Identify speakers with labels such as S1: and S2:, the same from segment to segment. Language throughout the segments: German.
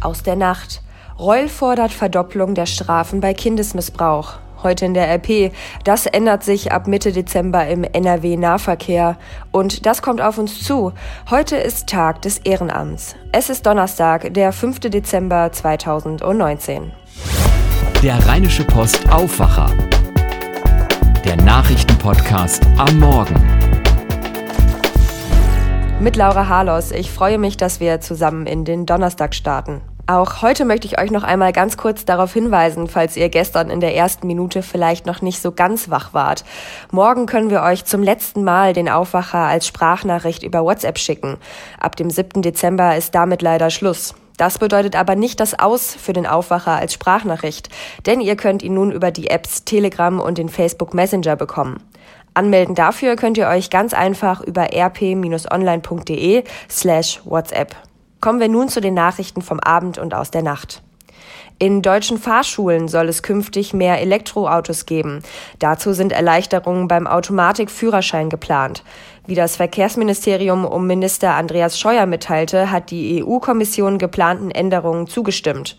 S1: Aus der Nacht. Reul fordert Verdopplung der Strafen bei Kindesmissbrauch. Heute in der RP. Das ändert sich ab Mitte Dezember im NRW-Nahverkehr. Und das kommt auf uns zu. Heute ist Tag des Ehrenamts. Es ist Donnerstag, der 5. Dezember 2019.
S2: Der Rheinische Post Aufwacher. Der Nachrichtenpodcast am Morgen.
S1: Mit Laura Harlos. Ich freue mich, dass wir zusammen in den Donnerstag starten. Auch heute möchte ich euch noch einmal ganz kurz darauf hinweisen, falls ihr gestern in der ersten Minute vielleicht noch nicht so ganz wach wart. Morgen können wir euch zum letzten Mal den Aufwacher als Sprachnachricht über WhatsApp schicken. Ab dem 7. Dezember ist damit leider Schluss. Das bedeutet aber nicht das Aus für den Aufwacher als Sprachnachricht, denn ihr könnt ihn nun über die Apps Telegram und den Facebook Messenger bekommen. Anmelden dafür könnt ihr euch ganz einfach über rp-online.de slash WhatsApp. Kommen wir nun zu den Nachrichten vom Abend und aus der Nacht. In deutschen Fahrschulen soll es künftig mehr Elektroautos geben. Dazu sind Erleichterungen beim Automatikführerschein geplant. Wie das Verkehrsministerium um Minister Andreas Scheuer mitteilte, hat die EU-Kommission geplanten Änderungen zugestimmt.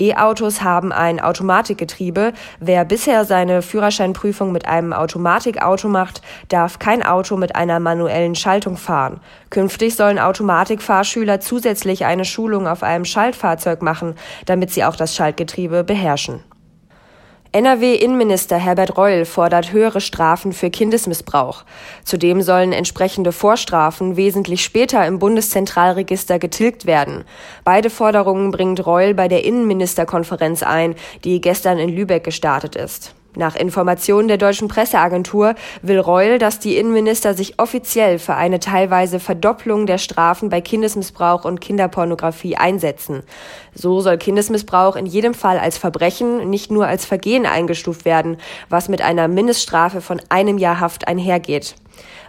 S1: E-Autos haben ein Automatikgetriebe. Wer bisher seine Führerscheinprüfung mit einem Automatikauto macht, darf kein Auto mit einer manuellen Schaltung fahren. Künftig sollen Automatikfahrschüler zusätzlich eine Schulung auf einem Schaltfahrzeug machen, damit sie auch das Schaltgetriebe beherrschen. NRW-Innenminister Herbert Reul fordert höhere Strafen für Kindesmissbrauch. Zudem sollen entsprechende Vorstrafen wesentlich später im Bundeszentralregister getilgt werden. Beide Forderungen bringt Reul bei der Innenministerkonferenz ein, die gestern in Lübeck gestartet ist. Nach Informationen der deutschen Presseagentur will Reul, dass die Innenminister sich offiziell für eine teilweise Verdopplung der Strafen bei Kindesmissbrauch und Kinderpornografie einsetzen. So soll Kindesmissbrauch in jedem Fall als Verbrechen, nicht nur als Vergehen eingestuft werden, was mit einer Mindeststrafe von einem Jahr Haft einhergeht.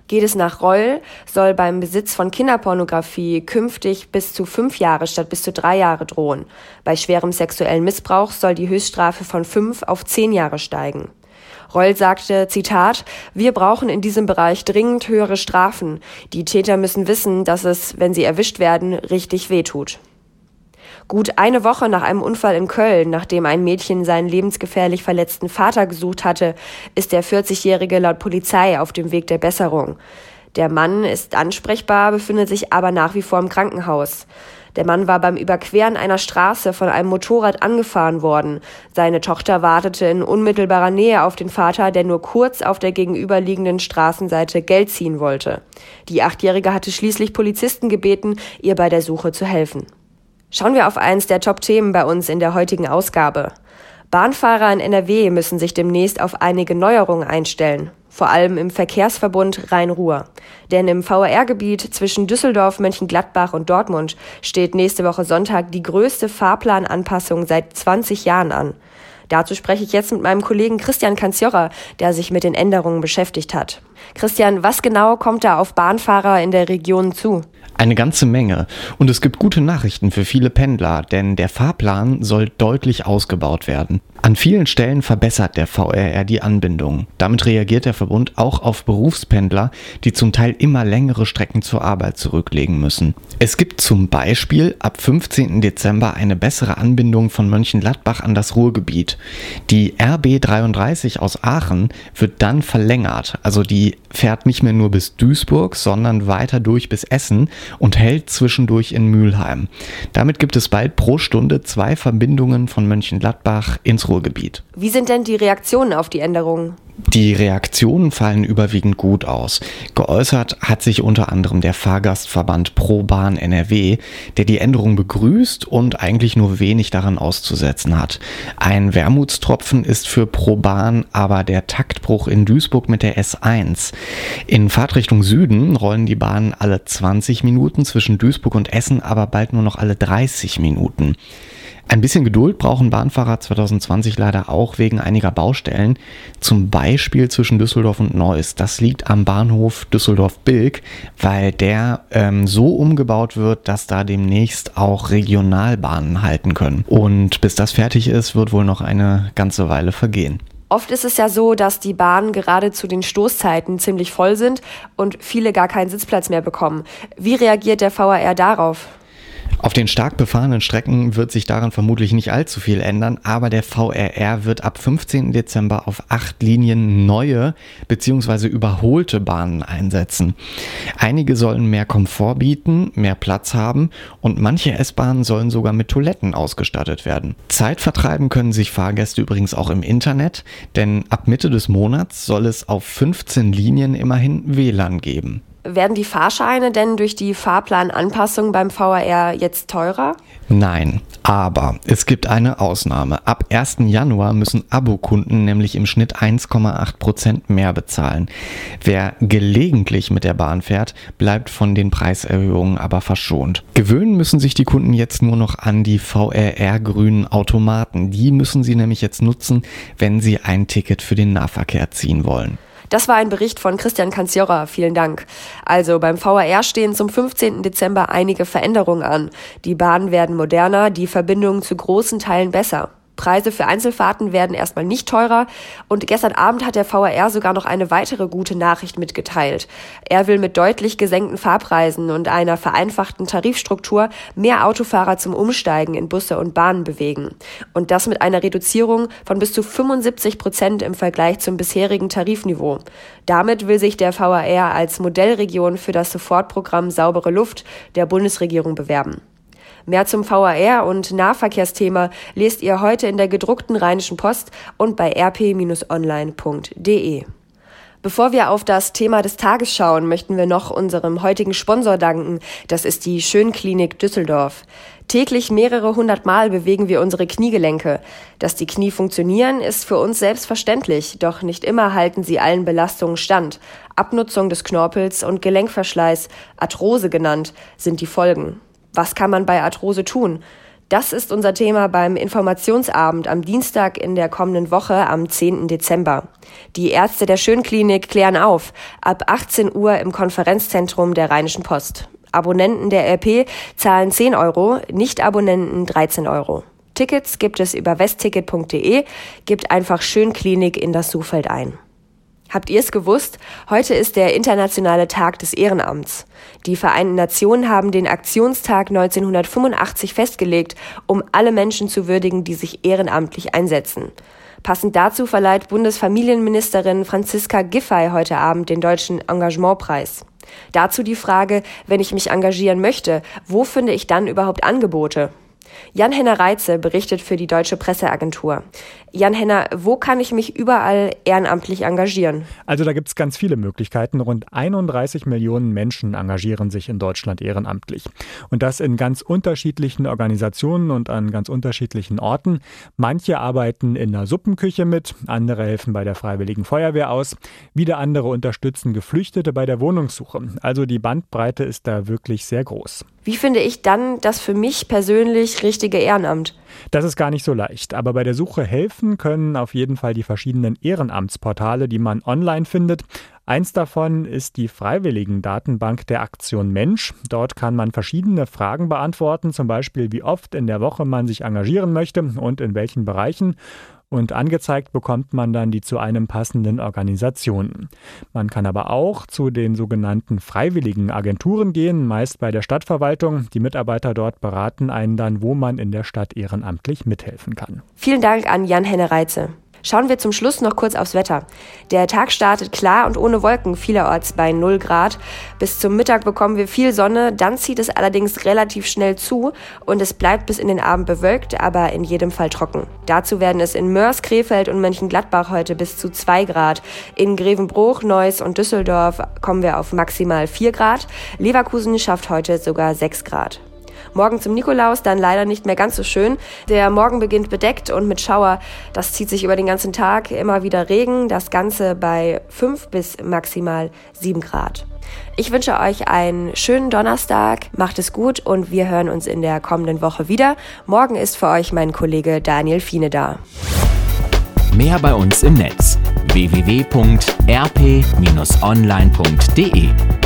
S1: Geht es nach Reul, soll beim Besitz von Kinderpornografie künftig bis zu fünf Jahre statt bis zu drei Jahre drohen. Bei schwerem sexuellen Missbrauch soll die Höchststrafe von fünf auf zehn Jahre steigen. Reul sagte, Zitat, wir brauchen in diesem Bereich dringend höhere Strafen. Die Täter müssen wissen, dass es, wenn sie erwischt werden, richtig wehtut. Gut eine Woche nach einem Unfall in Köln, nachdem ein Mädchen seinen lebensgefährlich verletzten Vater gesucht hatte, ist der 40-Jährige laut Polizei auf dem Weg der Besserung. Der Mann ist ansprechbar, befindet sich aber nach wie vor im Krankenhaus. Der Mann war beim Überqueren einer Straße von einem Motorrad angefahren worden. Seine Tochter wartete in unmittelbarer Nähe auf den Vater, der nur kurz auf der gegenüberliegenden Straßenseite Geld ziehen wollte. Die Achtjährige hatte schließlich Polizisten gebeten, ihr bei der Suche zu helfen. Schauen wir auf eins der Top-Themen bei uns in der heutigen Ausgabe. Bahnfahrer in NRW müssen sich demnächst auf einige Neuerungen einstellen, vor allem im Verkehrsverbund Rhein-Ruhr. Denn im VR-Gebiet zwischen Düsseldorf, Mönchengladbach und Dortmund steht nächste Woche Sonntag die größte Fahrplananpassung seit 20 Jahren an. Dazu spreche ich jetzt mit meinem Kollegen Christian Kanzjorra, der sich mit den Änderungen beschäftigt hat. Christian, was genau kommt da auf Bahnfahrer in der Region zu?
S3: Eine ganze Menge. Und es gibt gute Nachrichten für viele Pendler, denn der Fahrplan soll deutlich ausgebaut werden. An vielen Stellen verbessert der VRR die Anbindung. Damit reagiert der Verbund auch auf Berufspendler, die zum Teil immer längere Strecken zur Arbeit zurücklegen müssen. Es gibt zum Beispiel ab 15. Dezember eine bessere Anbindung von Mönchengladbach an das Ruhrgebiet. Die RB33 aus Aachen wird dann verlängert, also die the fährt nicht mehr nur bis Duisburg, sondern weiter durch bis Essen und hält zwischendurch in Mülheim. Damit gibt es bald pro Stunde zwei Verbindungen von Mönchengladbach ins Ruhrgebiet.
S1: Wie sind denn die Reaktionen auf die Änderungen?
S3: Die Reaktionen fallen überwiegend gut aus. Geäußert hat sich unter anderem der Fahrgastverband ProBahn NRW, der die Änderung begrüßt und eigentlich nur wenig daran auszusetzen hat. Ein Wermutstropfen ist für ProBahn aber der Taktbruch in Duisburg mit der S1. In Fahrtrichtung Süden rollen die Bahnen alle 20 Minuten, zwischen Duisburg und Essen aber bald nur noch alle 30 Minuten. Ein bisschen Geduld brauchen Bahnfahrer 2020 leider auch wegen einiger Baustellen, zum Beispiel zwischen Düsseldorf und Neuss. Das liegt am Bahnhof Düsseldorf-Bilk, weil der ähm, so umgebaut wird, dass da demnächst auch Regionalbahnen halten können. Und bis das fertig ist, wird wohl noch eine ganze Weile vergehen.
S1: Oft ist es ja so, dass die Bahnen gerade zu den Stoßzeiten ziemlich voll sind und viele gar keinen Sitzplatz mehr bekommen. Wie reagiert der VAR darauf?
S3: Auf den stark befahrenen Strecken wird sich daran vermutlich nicht allzu viel ändern, aber der VRR wird ab 15. Dezember auf acht Linien neue bzw. überholte Bahnen einsetzen. Einige sollen mehr Komfort bieten, mehr Platz haben und manche S-Bahnen sollen sogar mit Toiletten ausgestattet werden. Zeit vertreiben können sich Fahrgäste übrigens auch im Internet, denn ab Mitte des Monats soll es auf 15 Linien immerhin WLAN geben.
S1: Werden die Fahrscheine denn durch die Fahrplananpassung beim VRR jetzt teurer?
S3: Nein, aber es gibt eine Ausnahme. Ab 1. Januar müssen Abokunden nämlich im Schnitt 1,8 Prozent mehr bezahlen. Wer gelegentlich mit der Bahn fährt, bleibt von den Preiserhöhungen aber verschont. Gewöhnen müssen sich die Kunden jetzt nur noch an die VRR-grünen Automaten. Die müssen sie nämlich jetzt nutzen, wenn sie ein Ticket für den Nahverkehr ziehen wollen.
S1: Das war ein Bericht von Christian Kanziora. Vielen Dank. Also beim VRR stehen zum 15. Dezember einige Veränderungen an. Die Bahnen werden moderner, die Verbindungen zu großen Teilen besser. Preise für Einzelfahrten werden erstmal nicht teurer und gestern Abend hat der VRR sogar noch eine weitere gute Nachricht mitgeteilt. Er will mit deutlich gesenkten Fahrpreisen und einer vereinfachten Tarifstruktur mehr Autofahrer zum Umsteigen in Busse und Bahnen bewegen. Und das mit einer Reduzierung von bis zu 75 Prozent im Vergleich zum bisherigen Tarifniveau. Damit will sich der VRR als Modellregion für das Sofortprogramm Saubere Luft der Bundesregierung bewerben. Mehr zum VAR und Nahverkehrsthema lest ihr heute in der gedruckten Rheinischen Post und bei rp-online.de. Bevor wir auf das Thema des Tages schauen, möchten wir noch unserem heutigen Sponsor danken. Das ist die Schönklinik Düsseldorf. Täglich mehrere hundert Mal bewegen wir unsere Kniegelenke. Dass die Knie funktionieren, ist für uns selbstverständlich, doch nicht immer halten sie allen Belastungen stand. Abnutzung des Knorpels und Gelenkverschleiß, Arthrose genannt, sind die Folgen. Was kann man bei Arthrose tun? Das ist unser Thema beim Informationsabend am Dienstag in der kommenden Woche am 10. Dezember. Die Ärzte der Schönklinik klären auf. Ab 18 Uhr im Konferenzzentrum der Rheinischen Post. Abonnenten der RP zahlen 10 Euro, Nicht-Abonnenten 13 Euro. Tickets gibt es über westticket.de, gibt einfach Schönklinik in das Suchfeld ein. Habt ihr es gewusst? Heute ist der internationale Tag des Ehrenamts. Die Vereinten Nationen haben den Aktionstag 1985 festgelegt, um alle Menschen zu würdigen, die sich ehrenamtlich einsetzen. Passend dazu verleiht Bundesfamilienministerin Franziska Giffey heute Abend den Deutschen Engagementpreis. Dazu die Frage, wenn ich mich engagieren möchte, wo finde ich dann überhaupt Angebote? Jan-Henner Reitze berichtet für die Deutsche Presseagentur. Jan-Henner, wo kann ich mich überall ehrenamtlich engagieren?
S4: Also da gibt es ganz viele Möglichkeiten. Rund 31 Millionen Menschen engagieren sich in Deutschland ehrenamtlich. Und das in ganz unterschiedlichen Organisationen und an ganz unterschiedlichen Orten. Manche arbeiten in der Suppenküche mit, andere helfen bei der Freiwilligen Feuerwehr aus, wieder andere unterstützen Geflüchtete bei der Wohnungssuche. Also die Bandbreite ist da wirklich sehr groß.
S1: Wie finde ich dann das für mich persönlich richtige Ehrenamt?
S4: Das ist gar nicht so leicht, aber bei der Suche helfen können auf jeden Fall die verschiedenen Ehrenamtsportale, die man online findet. Eins davon ist die Freiwilligen-Datenbank der Aktion Mensch. Dort kann man verschiedene Fragen beantworten, zum Beispiel wie oft in der Woche man sich engagieren möchte und in welchen Bereichen und angezeigt bekommt man dann die zu einem passenden Organisationen. Man kann aber auch zu den sogenannten freiwilligen Agenturen gehen, meist bei der Stadtverwaltung. Die Mitarbeiter dort beraten einen dann, wo man in der Stadt ehrenamtlich mithelfen kann.
S1: Vielen Dank an Jan-Henne Reitze. Schauen wir zum Schluss noch kurz aufs Wetter. Der Tag startet klar und ohne Wolken, vielerorts bei 0 Grad. Bis zum Mittag bekommen wir viel Sonne, dann zieht es allerdings relativ schnell zu und es bleibt bis in den Abend bewölkt, aber in jedem Fall trocken. Dazu werden es in Mörs, Krefeld und Mönchengladbach heute bis zu 2 Grad. In Grevenbruch, Neuss und Düsseldorf kommen wir auf maximal 4 Grad. Leverkusen schafft heute sogar 6 Grad. Morgen zum Nikolaus dann leider nicht mehr ganz so schön. Der Morgen beginnt bedeckt und mit Schauer. Das zieht sich über den ganzen Tag. Immer wieder Regen. Das Ganze bei 5 bis maximal 7 Grad. Ich wünsche euch einen schönen Donnerstag. Macht es gut und wir hören uns in der kommenden Woche wieder. Morgen ist für euch mein Kollege Daniel Fiene da.
S2: Mehr bei uns im Netz www.rp-online.de